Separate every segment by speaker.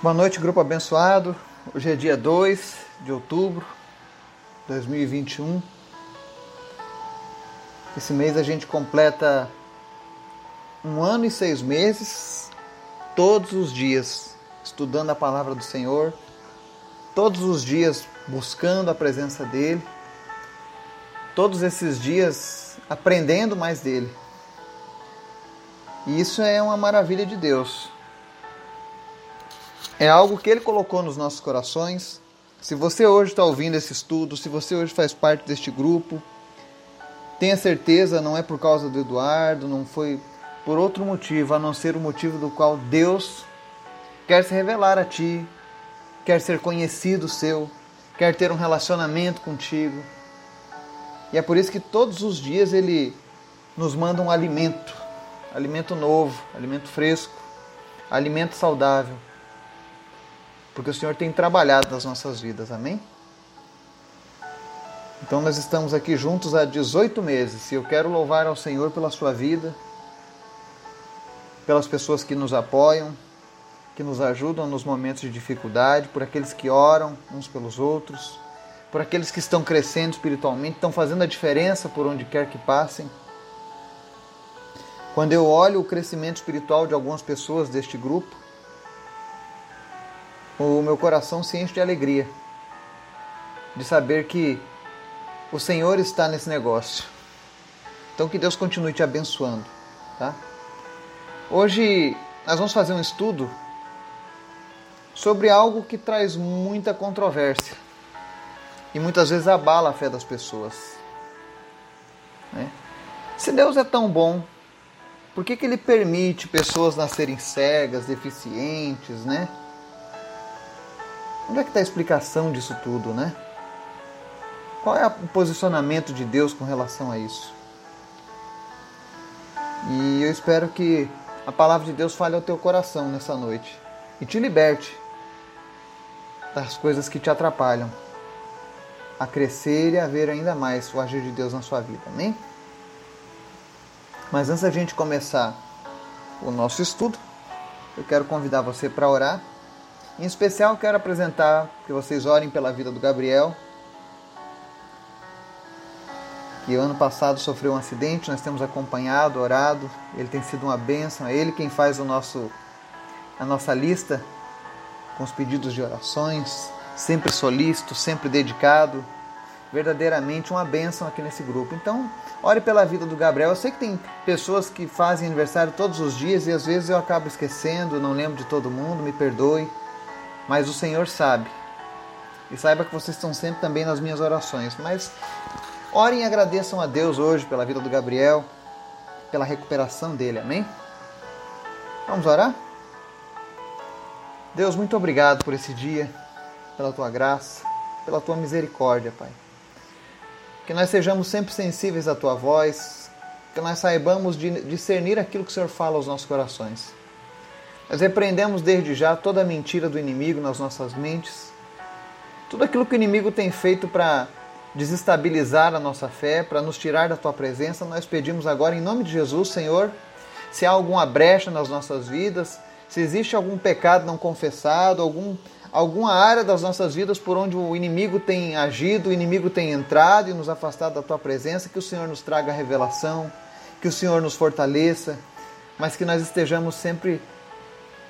Speaker 1: Boa noite, grupo abençoado. Hoje é dia 2 de outubro de 2021. Esse mês a gente completa um ano e seis meses, todos os dias, estudando a palavra do Senhor, todos os dias buscando a presença dEle, todos esses dias aprendendo mais dEle. E isso é uma maravilha de Deus. É algo que Ele colocou nos nossos corações. Se você hoje está ouvindo esse estudo, se você hoje faz parte deste grupo, tenha certeza, não é por causa do Eduardo, não foi por outro motivo, a não ser o motivo do qual Deus quer se revelar a ti, quer ser conhecido seu, quer ter um relacionamento contigo. E é por isso que todos os dias Ele nos manda um alimento, alimento novo, alimento fresco, alimento saudável porque o Senhor tem trabalhado nas nossas vidas, amém? Então nós estamos aqui juntos há 18 meses e eu quero louvar ao Senhor pela sua vida, pelas pessoas que nos apoiam, que nos ajudam nos momentos de dificuldade, por aqueles que oram uns pelos outros, por aqueles que estão crescendo espiritualmente, estão fazendo a diferença por onde quer que passem. Quando eu olho o crescimento espiritual de algumas pessoas deste grupo, o meu coração se enche de alegria de saber que o Senhor está nesse negócio. Então que Deus continue te abençoando, tá? Hoje nós vamos fazer um estudo sobre algo que traz muita controvérsia e muitas vezes abala a fé das pessoas. Né? Se Deus é tão bom, por que, que Ele permite pessoas nascerem cegas, deficientes, né? Onde é que está a explicação disso tudo, né? Qual é o posicionamento de Deus com relação a isso? E eu espero que a palavra de Deus fale ao teu coração nessa noite e te liberte das coisas que te atrapalham a crescer e a ver ainda mais o agir de Deus na sua vida. Amém? Mas antes da gente começar o nosso estudo, eu quero convidar você para orar em especial, quero apresentar que vocês orem pela vida do Gabriel, que ano passado sofreu um acidente, nós temos acompanhado, orado, ele tem sido uma bênção, é ele quem faz o nosso, a nossa lista com os pedidos de orações, sempre solícito, sempre dedicado, verdadeiramente uma bênção aqui nesse grupo. Então, ore pela vida do Gabriel. Eu sei que tem pessoas que fazem aniversário todos os dias e às vezes eu acabo esquecendo, não lembro de todo mundo, me perdoe mas o Senhor sabe. E saiba que vocês estão sempre também nas minhas orações. Mas orem e agradeçam a Deus hoje pela vida do Gabriel, pela recuperação dele, amém? Vamos orar? Deus, muito obrigado por esse dia, pela tua graça, pela tua misericórdia, Pai. Que nós sejamos sempre sensíveis à tua voz, que nós saibamos discernir aquilo que o Senhor fala aos nossos corações. Nós repreendemos desde já toda a mentira do inimigo nas nossas mentes, tudo aquilo que o inimigo tem feito para desestabilizar a nossa fé, para nos tirar da tua presença, nós pedimos agora em nome de Jesus, Senhor, se há alguma brecha nas nossas vidas, se existe algum pecado não confessado, algum, alguma área das nossas vidas por onde o inimigo tem agido, o inimigo tem entrado e nos afastado da tua presença, que o Senhor nos traga revelação, que o Senhor nos fortaleça, mas que nós estejamos sempre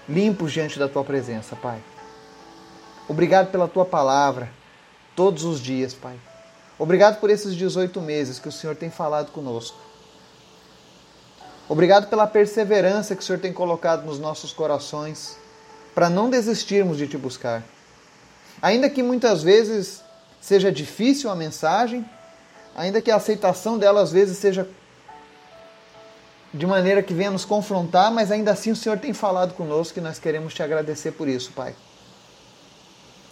Speaker 1: limpos diante da tua presença, Pai. Obrigado pela tua palavra todos os dias, Pai. Obrigado por esses 18 meses que o Senhor tem falado conosco. Obrigado pela perseverança que o Senhor tem colocado nos nossos corações para não desistirmos de te buscar. Ainda que muitas vezes seja difícil a mensagem, ainda que a aceitação dela às vezes seja de maneira que venha nos confrontar, mas ainda assim o Senhor tem falado conosco e nós queremos te agradecer por isso, Pai.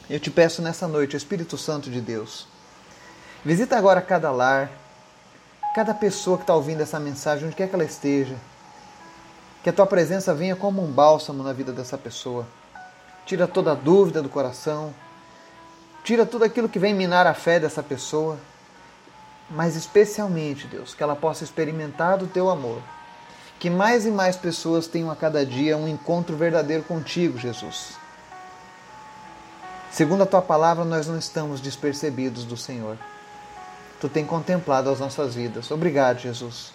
Speaker 1: Eu te peço nessa noite, Espírito Santo de Deus, visita agora cada lar, cada pessoa que está ouvindo essa mensagem, onde quer que ela esteja. Que a tua presença venha como um bálsamo na vida dessa pessoa. Tira toda a dúvida do coração, tira tudo aquilo que vem minar a fé dessa pessoa, mas especialmente, Deus, que ela possa experimentar do teu amor que mais e mais pessoas tenham a cada dia um encontro verdadeiro contigo, Jesus. Segundo a tua palavra, nós não estamos despercebidos do Senhor. Tu tem contemplado as nossas vidas. Obrigado, Jesus.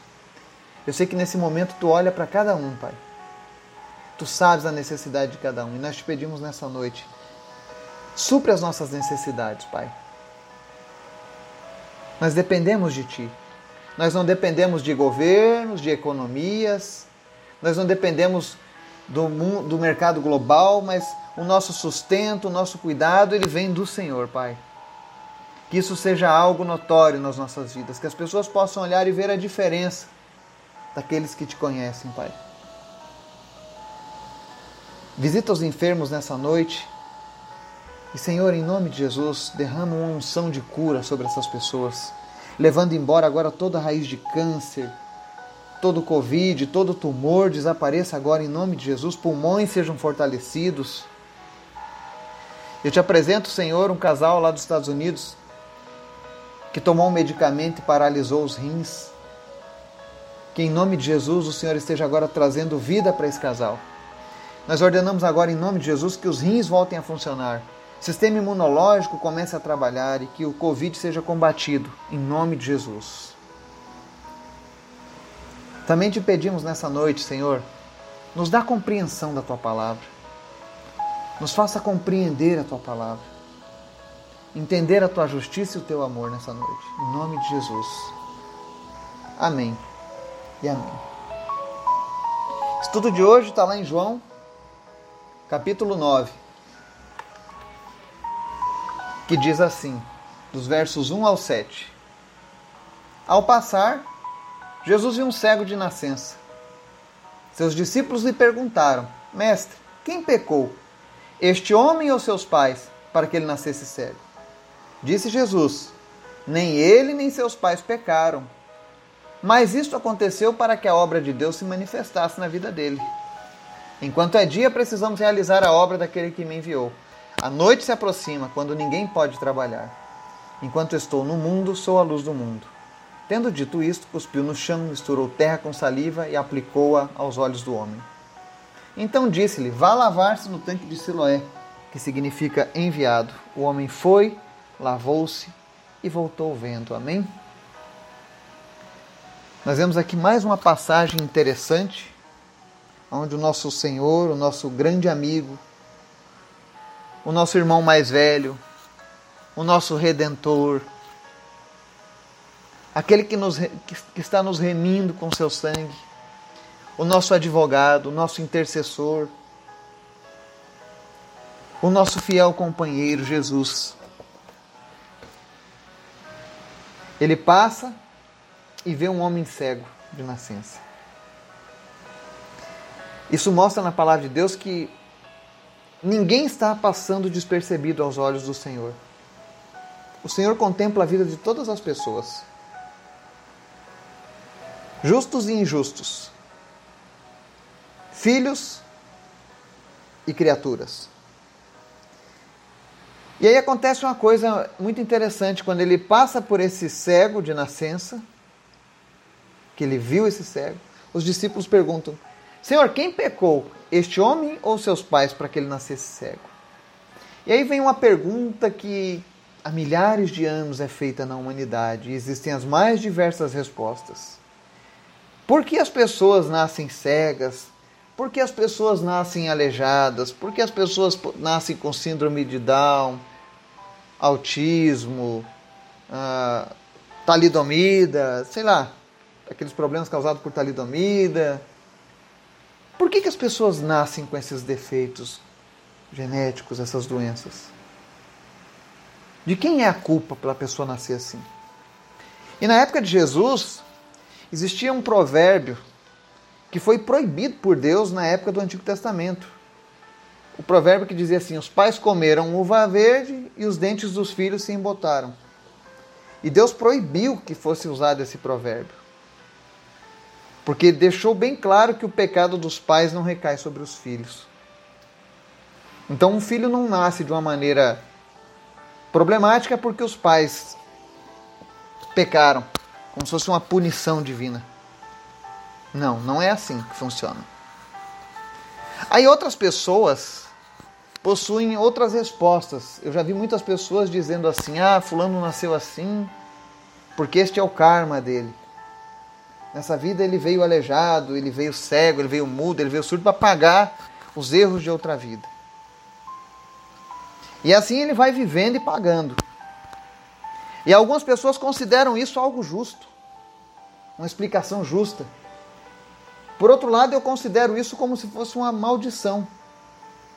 Speaker 1: Eu sei que nesse momento tu olha para cada um, Pai. Tu sabes a necessidade de cada um e nós te pedimos nessa noite. Supre as nossas necessidades, Pai. Nós dependemos de Ti. Nós não dependemos de governos, de economias, nós não dependemos do, mundo, do mercado global, mas o nosso sustento, o nosso cuidado, ele vem do Senhor, Pai. Que isso seja algo notório nas nossas vidas, que as pessoas possam olhar e ver a diferença daqueles que te conhecem, Pai. Visita os enfermos nessa noite. E, Senhor, em nome de Jesus, derrama uma unção de cura sobre essas pessoas, levando embora agora toda raiz de câncer, todo Covid, todo tumor desapareça agora em nome de Jesus, pulmões sejam fortalecidos. Eu te apresento, Senhor, um casal lá dos Estados Unidos que tomou um medicamento e paralisou os rins. Que em nome de Jesus o Senhor esteja agora trazendo vida para esse casal. Nós ordenamos agora, em nome de Jesus, que os rins voltem a funcionar, sistema imunológico comece a trabalhar e que o Covid seja combatido, em nome de Jesus. Também te pedimos nessa noite, Senhor, nos dá compreensão da tua palavra. Nos faça compreender a tua palavra. Entender a tua justiça e o teu amor nessa noite. Em nome de Jesus. Amém e amém. O estudo de hoje está lá em João, capítulo 9, que diz assim, dos versos 1 ao 7. Ao passar, Jesus viu um cego de nascença. Seus discípulos lhe perguntaram: Mestre, quem pecou? Este homem ou seus pais, para que ele nascesse cego? Disse Jesus: Nem ele nem seus pais pecaram. Mas isto aconteceu para que a obra de Deus se manifestasse na vida dele. Enquanto é dia, precisamos realizar a obra daquele que me enviou. A noite se aproxima, quando ninguém pode trabalhar. Enquanto estou no mundo, sou a luz do mundo. Tendo dito isto, cuspiu no chão, misturou terra com saliva e aplicou-a aos olhos do homem. Então disse-lhe: Vá lavar-se no tanque de Siloé, que significa enviado. O homem foi, lavou-se e voltou vendo. Amém? Nós vemos aqui mais uma passagem interessante onde o nosso Senhor, o nosso grande amigo, o nosso irmão mais velho, o nosso redentor, aquele que, nos, que está nos remindo com seu sangue, o nosso advogado, o nosso intercessor, o nosso fiel companheiro Jesus. Ele passa e vê um homem cego de nascença. Isso mostra na palavra de Deus que ninguém está passando despercebido aos olhos do Senhor. O Senhor contempla a vida de todas as pessoas, justos e injustos, filhos e criaturas. E aí acontece uma coisa muito interessante quando ele passa por esse cego de nascença, que ele viu esse cego, os discípulos perguntam: Senhor, quem pecou, este homem ou seus pais, para que ele nascesse cego? E aí vem uma pergunta que há milhares de anos é feita na humanidade e existem as mais diversas respostas. Por que as pessoas nascem cegas? Por que as pessoas nascem aleijadas? Por que as pessoas nascem com síndrome de Down, autismo, uh, talidomida, sei lá, aqueles problemas causados por talidomida? Por que, que as pessoas nascem com esses defeitos genéticos, essas doenças? De quem é a culpa pela pessoa nascer assim? E na época de Jesus, existia um provérbio que foi proibido por Deus na época do Antigo Testamento. O provérbio que dizia assim: Os pais comeram uva verde e os dentes dos filhos se embotaram. E Deus proibiu que fosse usado esse provérbio porque deixou bem claro que o pecado dos pais não recai sobre os filhos. Então, um filho não nasce de uma maneira problemática porque os pais pecaram, como se fosse uma punição divina. Não, não é assim que funciona. Aí outras pessoas possuem outras respostas. Eu já vi muitas pessoas dizendo assim: ah, Fulano nasceu assim, porque este é o karma dele. Nessa vida ele veio aleijado, ele veio cego, ele veio mudo, ele veio surdo para pagar os erros de outra vida. E assim ele vai vivendo e pagando. E algumas pessoas consideram isso algo justo, uma explicação justa. Por outro lado, eu considero isso como se fosse uma maldição,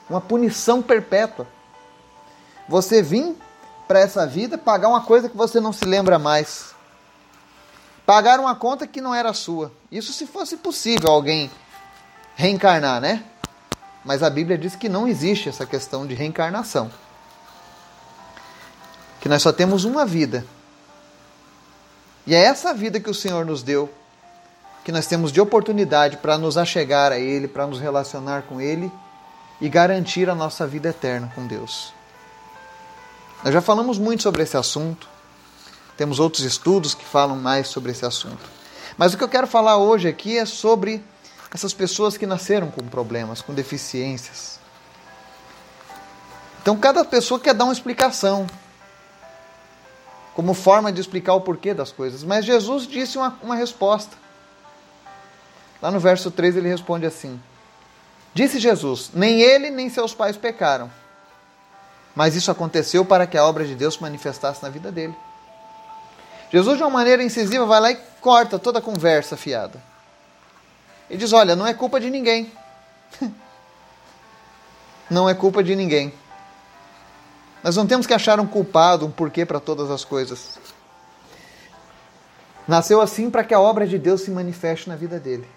Speaker 1: uma punição perpétua. Você vir para essa vida pagar uma coisa que você não se lembra mais. Pagar uma conta que não era sua. Isso se fosse possível alguém reencarnar, né? Mas a Bíblia diz que não existe essa questão de reencarnação que nós só temos uma vida. E é essa vida que o Senhor nos deu, que nós temos de oportunidade para nos achegar a Ele, para nos relacionar com Ele e garantir a nossa vida eterna com Deus. Nós já falamos muito sobre esse assunto, temos outros estudos que falam mais sobre esse assunto. Mas o que eu quero falar hoje aqui é sobre essas pessoas que nasceram com problemas, com deficiências. Então cada pessoa quer dar uma explicação como forma de explicar o porquê das coisas. Mas Jesus disse uma, uma resposta. Lá no verso 3 ele responde assim: Disse Jesus: Nem ele nem seus pais pecaram, mas isso aconteceu para que a obra de Deus se manifestasse na vida dele. Jesus, de uma maneira incisiva, vai lá e corta toda a conversa fiada. E diz: Olha, não é culpa de ninguém. não é culpa de ninguém. Nós não temos que achar um culpado, um porquê para todas as coisas. Nasceu assim para que a obra de Deus se manifeste na vida dele.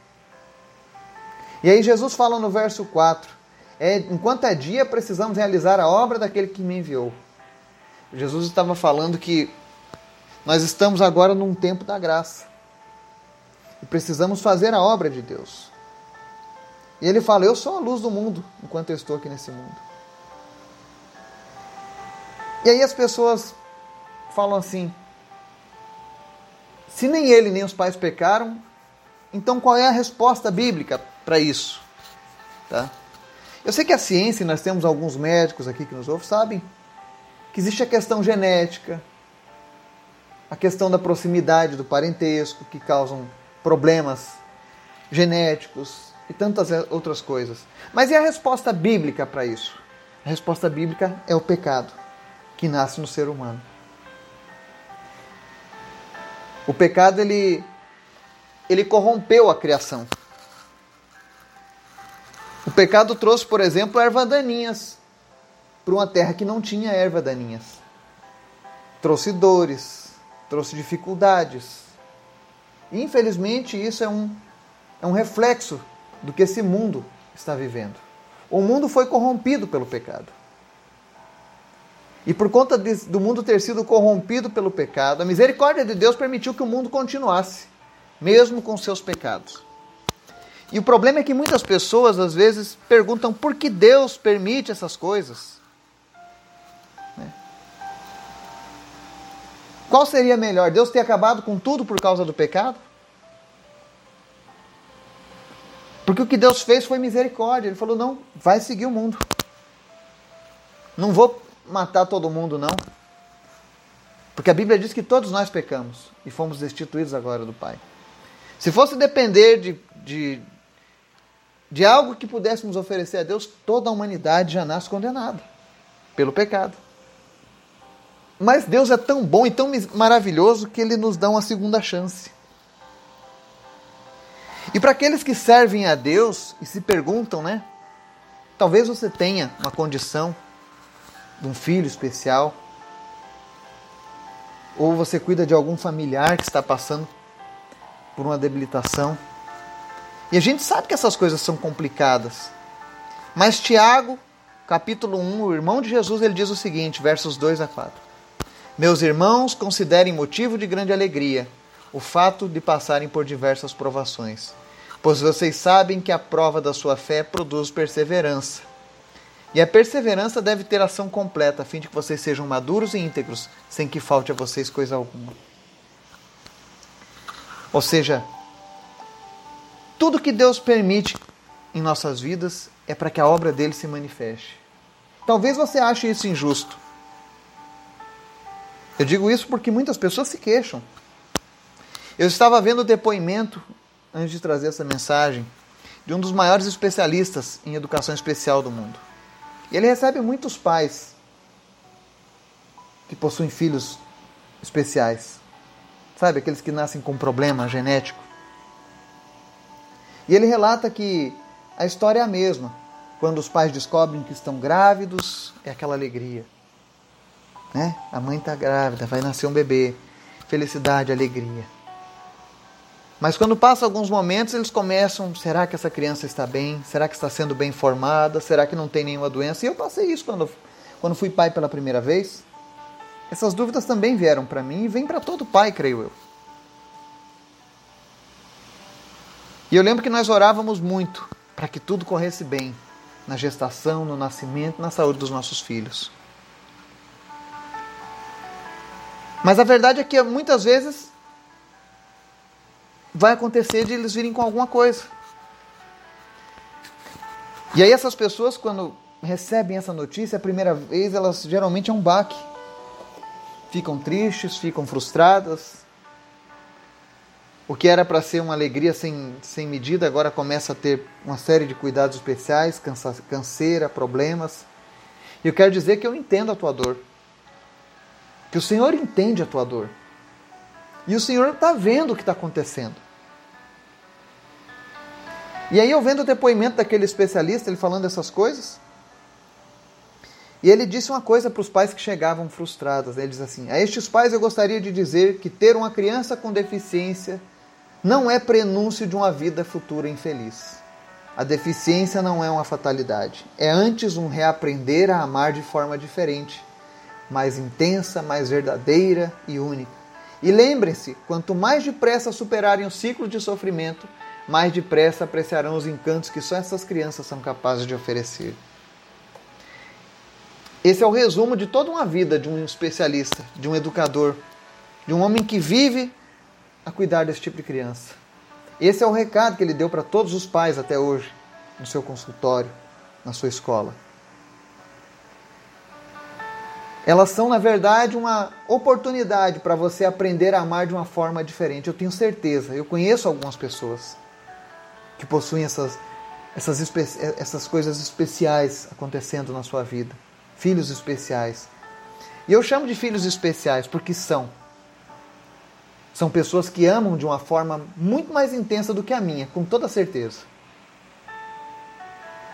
Speaker 1: E aí Jesus fala no verso 4: é, enquanto é dia, precisamos realizar a obra daquele que me enviou. Jesus estava falando que nós estamos agora num tempo da graça. E precisamos fazer a obra de Deus. E ele fala: Eu sou a luz do mundo enquanto eu estou aqui nesse mundo. E aí as pessoas falam assim: se nem ele nem os pais pecaram, então qual é a resposta bíblica para isso? Tá? Eu sei que a ciência, nós temos alguns médicos aqui que nos ouvem, sabem que existe a questão genética, a questão da proximidade do parentesco, que causam problemas genéticos e tantas outras coisas. Mas e a resposta bíblica para isso? A resposta bíblica é o pecado que nasce no ser humano. O pecado ele ele corrompeu a criação. O pecado trouxe, por exemplo, erva daninhas para uma terra que não tinha erva daninhas. Trouxe dores, trouxe dificuldades. Infelizmente, isso é um, é um reflexo do que esse mundo está vivendo. O mundo foi corrompido pelo pecado. E por conta de, do mundo ter sido corrompido pelo pecado, a misericórdia de Deus permitiu que o mundo continuasse, mesmo com seus pecados. E o problema é que muitas pessoas às vezes perguntam por que Deus permite essas coisas. Qual seria melhor? Deus ter acabado com tudo por causa do pecado? Porque o que Deus fez foi misericórdia. Ele falou: não, vai seguir o mundo. Não vou matar todo mundo, não. Porque a Bíblia diz que todos nós pecamos e fomos destituídos agora do Pai. Se fosse depender de, de, de algo que pudéssemos oferecer a Deus, toda a humanidade já nasce condenada pelo pecado. Mas Deus é tão bom e tão maravilhoso que Ele nos dá uma segunda chance. E para aqueles que servem a Deus e se perguntam, né? Talvez você tenha uma condição de um filho especial, ou você cuida de algum familiar que está passando por uma debilitação. E a gente sabe que essas coisas são complicadas. Mas Tiago, capítulo 1, o irmão de Jesus, ele diz o seguinte, versos 2 a 4. Meus irmãos, considerem motivo de grande alegria o fato de passarem por diversas provações, pois vocês sabem que a prova da sua fé produz perseverança. E a perseverança deve ter ação completa, a fim de que vocês sejam maduros e íntegros, sem que falte a vocês coisa alguma. Ou seja, tudo que Deus permite em nossas vidas é para que a obra dele se manifeste. Talvez você ache isso injusto. Eu digo isso porque muitas pessoas se queixam. Eu estava vendo o depoimento, antes de trazer essa mensagem, de um dos maiores especialistas em educação especial do mundo. E ele recebe muitos pais que possuem filhos especiais. Sabe, aqueles que nascem com problema genético. E ele relata que a história é a mesma. Quando os pais descobrem que estão grávidos, é aquela alegria. Né? A mãe está grávida, vai nascer um bebê. Felicidade, alegria. Mas quando passa alguns momentos, eles começam: será que essa criança está bem? Será que está sendo bem formada? Será que não tem nenhuma doença? E eu passei isso quando, quando fui pai pela primeira vez. Essas dúvidas também vieram para mim e vêm para todo pai, creio eu. E eu lembro que nós orávamos muito para que tudo corresse bem na gestação, no nascimento, na saúde dos nossos filhos. Mas a verdade é que muitas vezes vai acontecer de eles virem com alguma coisa. E aí essas pessoas, quando recebem essa notícia, a primeira vez, elas geralmente é um baque. Ficam tristes, ficam frustradas, o que era para ser uma alegria sem, sem medida agora começa a ter uma série de cuidados especiais, cansa, canseira, problemas. E eu quero dizer que eu entendo a tua dor. Que o Senhor entende a tua dor. E o Senhor está vendo o que está acontecendo. E aí eu vendo o depoimento daquele especialista, ele falando essas coisas, e ele disse uma coisa para os pais que chegavam frustrados. Ele diz assim: A estes pais eu gostaria de dizer que ter uma criança com deficiência não é prenúncio de uma vida futura infeliz. A deficiência não é uma fatalidade, é antes um reaprender a amar de forma diferente, mais intensa, mais verdadeira e única. E lembrem-se: quanto mais depressa superarem o ciclo de sofrimento, mais depressa apreciarão os encantos que só essas crianças são capazes de oferecer. Esse é o resumo de toda uma vida de um especialista, de um educador, de um homem que vive a cuidar desse tipo de criança. Esse é o recado que ele deu para todos os pais até hoje, no seu consultório, na sua escola. Elas são, na verdade, uma oportunidade para você aprender a amar de uma forma diferente. Eu tenho certeza, eu conheço algumas pessoas que possuem essas, essas, essas coisas especiais acontecendo na sua vida. Filhos especiais. E eu chamo de filhos especiais porque são. São pessoas que amam de uma forma muito mais intensa do que a minha, com toda certeza.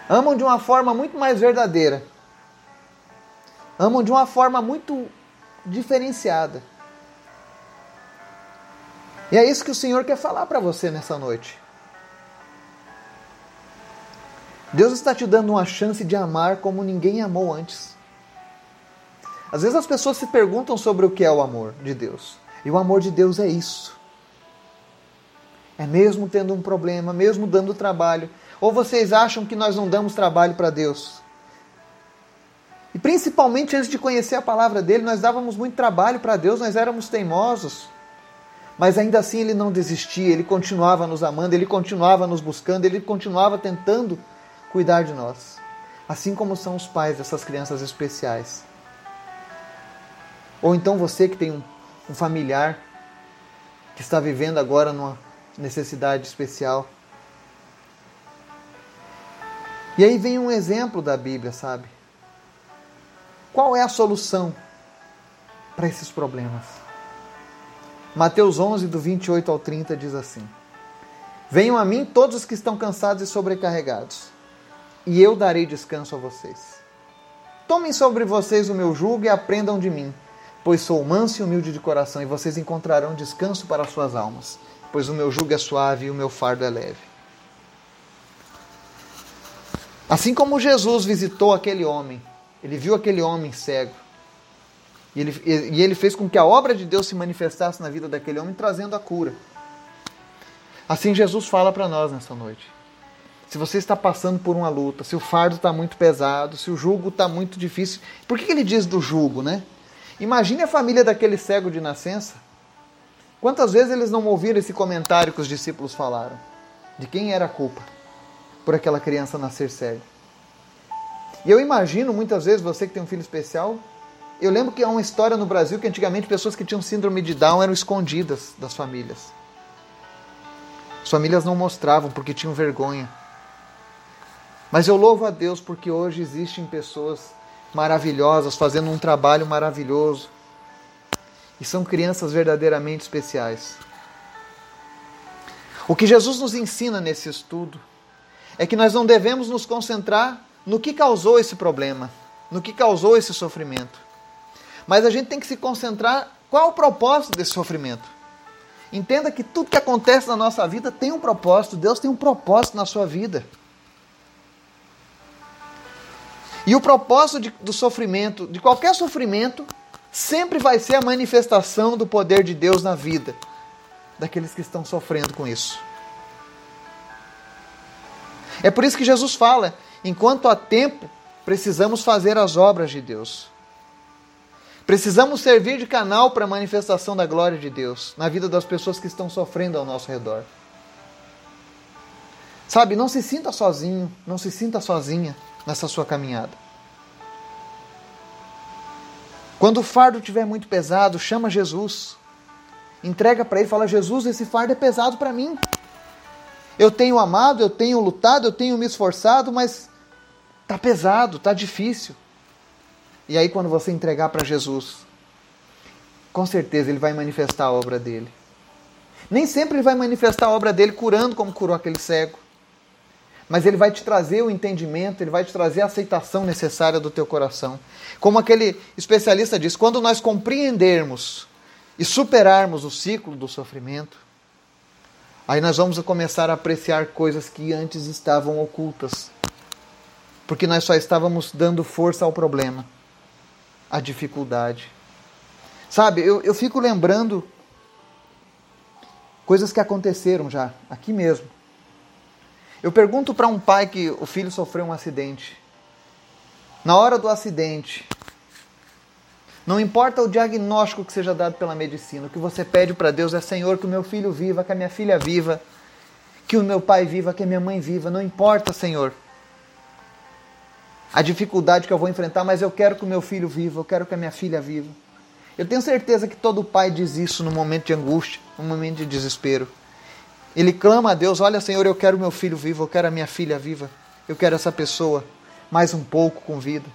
Speaker 1: Amam de uma forma muito mais verdadeira. Amam de uma forma muito diferenciada. E é isso que o Senhor quer falar para você nessa noite. Deus está te dando uma chance de amar como ninguém amou antes. Às vezes as pessoas se perguntam sobre o que é o amor de Deus. E o amor de Deus é isso. É mesmo tendo um problema, mesmo dando trabalho. Ou vocês acham que nós não damos trabalho para Deus? E principalmente antes de conhecer a palavra dele, nós dávamos muito trabalho para Deus, nós éramos teimosos. Mas ainda assim ele não desistia, ele continuava nos amando, ele continuava nos buscando, ele continuava tentando cuidar de nós. Assim como são os pais dessas crianças especiais. Ou então você que tem um um familiar que está vivendo agora numa necessidade especial. E aí vem um exemplo da Bíblia, sabe? Qual é a solução para esses problemas? Mateus 11, do 28 ao 30, diz assim: Venham a mim todos os que estão cansados e sobrecarregados, e eu darei descanso a vocês. Tomem sobre vocês o meu jugo e aprendam de mim pois sou manso e humilde de coração, e vocês encontrarão descanso para as suas almas, pois o meu jugo é suave e o meu fardo é leve. Assim como Jesus visitou aquele homem, ele viu aquele homem cego, e ele, e ele fez com que a obra de Deus se manifestasse na vida daquele homem, trazendo a cura. Assim Jesus fala para nós nessa noite. Se você está passando por uma luta, se o fardo está muito pesado, se o jugo está muito difícil. Por que ele diz do jugo, né? Imagine a família daquele cego de nascença. Quantas vezes eles não ouviram esse comentário que os discípulos falaram? De quem era a culpa por aquela criança nascer cega? E eu imagino muitas vezes você que tem um filho especial. Eu lembro que há uma história no Brasil que antigamente pessoas que tinham síndrome de Down eram escondidas das famílias. As famílias não mostravam porque tinham vergonha. Mas eu louvo a Deus porque hoje existem pessoas maravilhosas fazendo um trabalho maravilhoso. E são crianças verdadeiramente especiais. O que Jesus nos ensina nesse estudo é que nós não devemos nos concentrar no que causou esse problema, no que causou esse sofrimento. Mas a gente tem que se concentrar qual o propósito desse sofrimento. Entenda que tudo que acontece na nossa vida tem um propósito, Deus tem um propósito na sua vida. E o propósito de, do sofrimento, de qualquer sofrimento, sempre vai ser a manifestação do poder de Deus na vida daqueles que estão sofrendo com isso. É por isso que Jesus fala: enquanto há tempo, precisamos fazer as obras de Deus. Precisamos servir de canal para a manifestação da glória de Deus na vida das pessoas que estão sofrendo ao nosso redor. Sabe, não se sinta sozinho, não se sinta sozinha nessa sua caminhada. Quando o fardo estiver muito pesado, chama Jesus. Entrega para ele, fala: Jesus, esse fardo é pesado para mim. Eu tenho amado, eu tenho lutado, eu tenho me esforçado, mas tá pesado, tá difícil. E aí quando você entregar para Jesus, com certeza ele vai manifestar a obra dele. Nem sempre ele vai manifestar a obra dele curando como curou aquele cego. Mas ele vai te trazer o entendimento, ele vai te trazer a aceitação necessária do teu coração. Como aquele especialista diz, quando nós compreendermos e superarmos o ciclo do sofrimento, aí nós vamos começar a apreciar coisas que antes estavam ocultas. Porque nós só estávamos dando força ao problema, à dificuldade. Sabe, eu, eu fico lembrando coisas que aconteceram já, aqui mesmo. Eu pergunto para um pai que o filho sofreu um acidente. Na hora do acidente, não importa o diagnóstico que seja dado pela medicina, o que você pede para Deus é: Senhor, que o meu filho viva, que a minha filha viva, que o meu pai viva, que a minha mãe viva. Não importa, Senhor, a dificuldade que eu vou enfrentar, mas eu quero que o meu filho viva, eu quero que a minha filha viva. Eu tenho certeza que todo pai diz isso no momento de angústia, no momento de desespero. Ele clama a Deus: Olha, Senhor, eu quero meu filho vivo, eu quero a minha filha viva, eu quero essa pessoa mais um pouco com vida.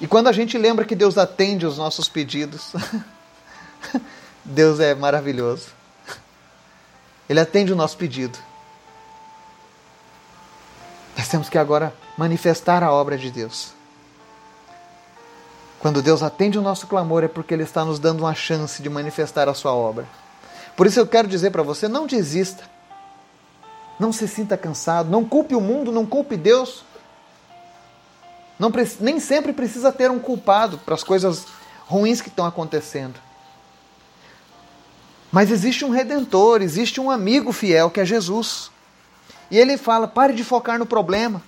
Speaker 1: E quando a gente lembra que Deus atende os nossos pedidos, Deus é maravilhoso. Ele atende o nosso pedido. Nós temos que agora manifestar a obra de Deus. Quando Deus atende o nosso clamor é porque Ele está nos dando uma chance de manifestar a sua obra. Por isso eu quero dizer para você: não desista. Não se sinta cansado. Não culpe o mundo, não culpe Deus. Não, nem sempre precisa ter um culpado para as coisas ruins que estão acontecendo. Mas existe um redentor, existe um amigo fiel que é Jesus. E ele fala: pare de focar no problema.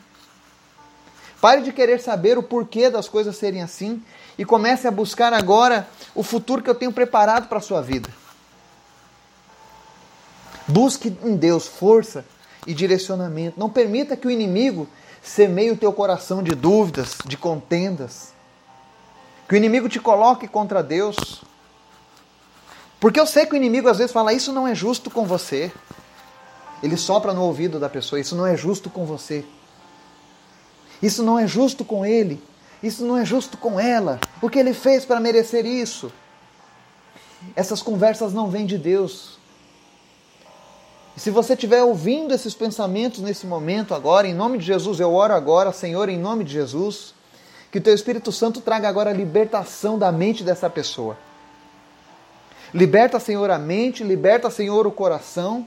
Speaker 1: Pare de querer saber o porquê das coisas serem assim e comece a buscar agora o futuro que eu tenho preparado para a sua vida. Busque em Deus força e direcionamento. Não permita que o inimigo semeie o teu coração de dúvidas, de contendas. Que o inimigo te coloque contra Deus. Porque eu sei que o inimigo às vezes fala: Isso não é justo com você. Ele sopra no ouvido da pessoa: Isso não é justo com você. Isso não é justo com ele. Isso não é justo com ela. O que ele fez para merecer isso? Essas conversas não vêm de Deus. E se você estiver ouvindo esses pensamentos nesse momento agora, em nome de Jesus, eu oro agora, Senhor, em nome de Jesus, que o teu Espírito Santo traga agora a libertação da mente dessa pessoa. Liberta, Senhor, a mente, liberta, Senhor, o coração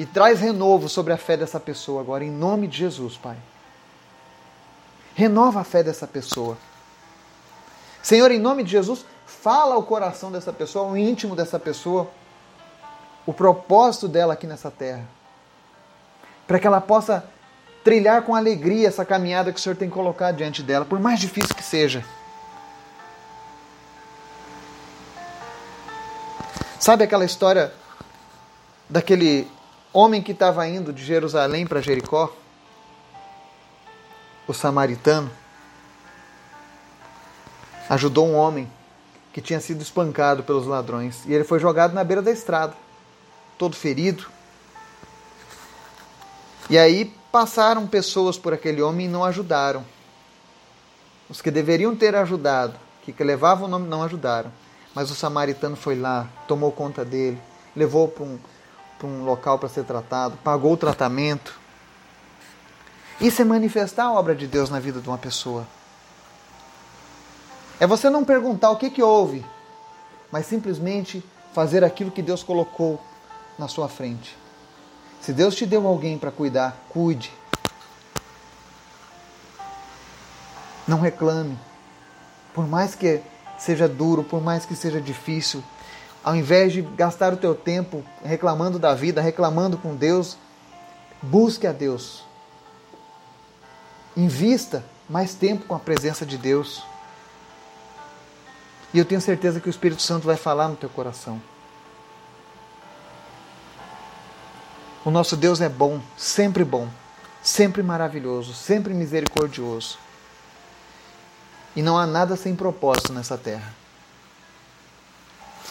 Speaker 1: e traz renovo sobre a fé dessa pessoa agora, em nome de Jesus, Pai. Renova a fé dessa pessoa. Senhor, em nome de Jesus, fala ao coração dessa pessoa, ao íntimo dessa pessoa, o propósito dela aqui nessa terra. Para que ela possa trilhar com alegria essa caminhada que o Senhor tem colocado diante dela, por mais difícil que seja. Sabe aquela história daquele homem que estava indo de Jerusalém para Jericó, o samaritano, ajudou um homem que tinha sido espancado pelos ladrões e ele foi jogado na beira da estrada, todo ferido. E aí passaram pessoas por aquele homem e não ajudaram. Os que deveriam ter ajudado, que levavam o nome, não ajudaram. Mas o samaritano foi lá, tomou conta dele, levou para um, um local para ser tratado, pagou o tratamento. Isso é manifestar a obra de Deus na vida de uma pessoa. É você não perguntar o que, que houve, mas simplesmente fazer aquilo que Deus colocou na sua frente. Se Deus te deu alguém para cuidar, cuide. Não reclame. Por mais que seja duro, por mais que seja difícil, ao invés de gastar o teu tempo reclamando da vida, reclamando com Deus, busque a Deus. Invista mais tempo com a presença de Deus. E eu tenho certeza que o Espírito Santo vai falar no teu coração. O nosso Deus é bom, sempre bom, sempre maravilhoso, sempre misericordioso. E não há nada sem propósito nessa terra.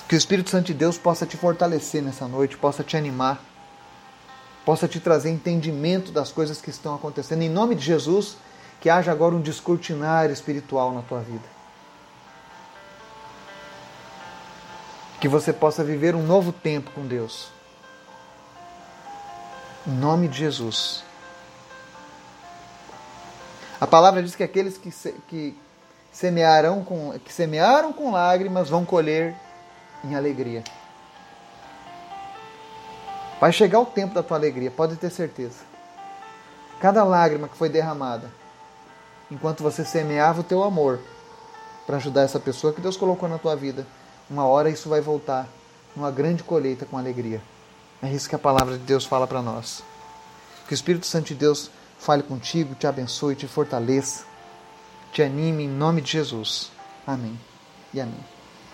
Speaker 1: Que o Espírito Santo de Deus possa te fortalecer nessa noite, possa te animar, possa te trazer entendimento das coisas que estão acontecendo. Em nome de Jesus, que haja agora um descortinar espiritual na tua vida. Que você possa viver um novo tempo com Deus. Em nome de Jesus. A palavra diz que aqueles que, que semearão com, que semearam com lágrimas vão colher em alegria. Vai chegar o tempo da tua alegria, pode ter certeza. Cada lágrima que foi derramada, enquanto você semeava o teu amor para ajudar essa pessoa que Deus colocou na tua vida, uma hora isso vai voltar numa grande colheita com alegria. É isso que a palavra de Deus fala para nós. Que o Espírito Santo de Deus fale contigo, te abençoe, te fortaleça te anime em nome de Jesus. Amém e amém.